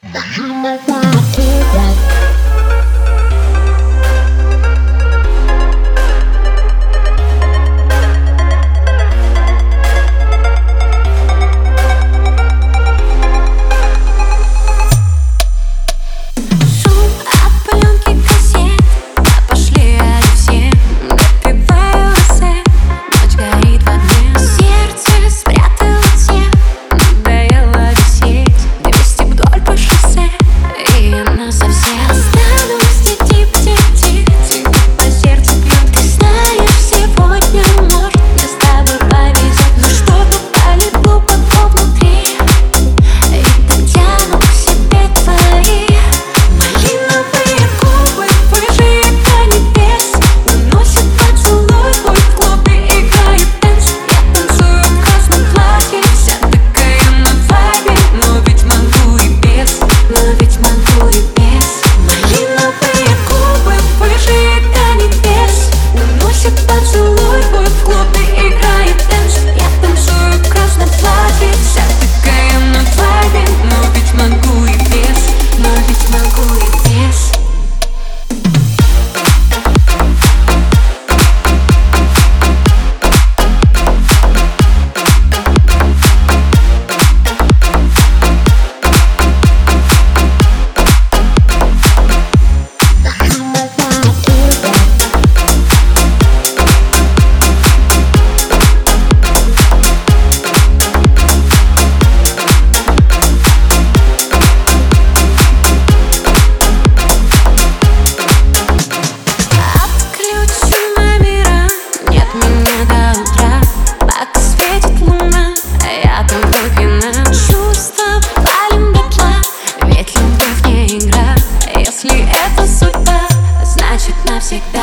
You know where. Выношу с тобой Ведь любовь не игра. Если это судьба, значит навсегда.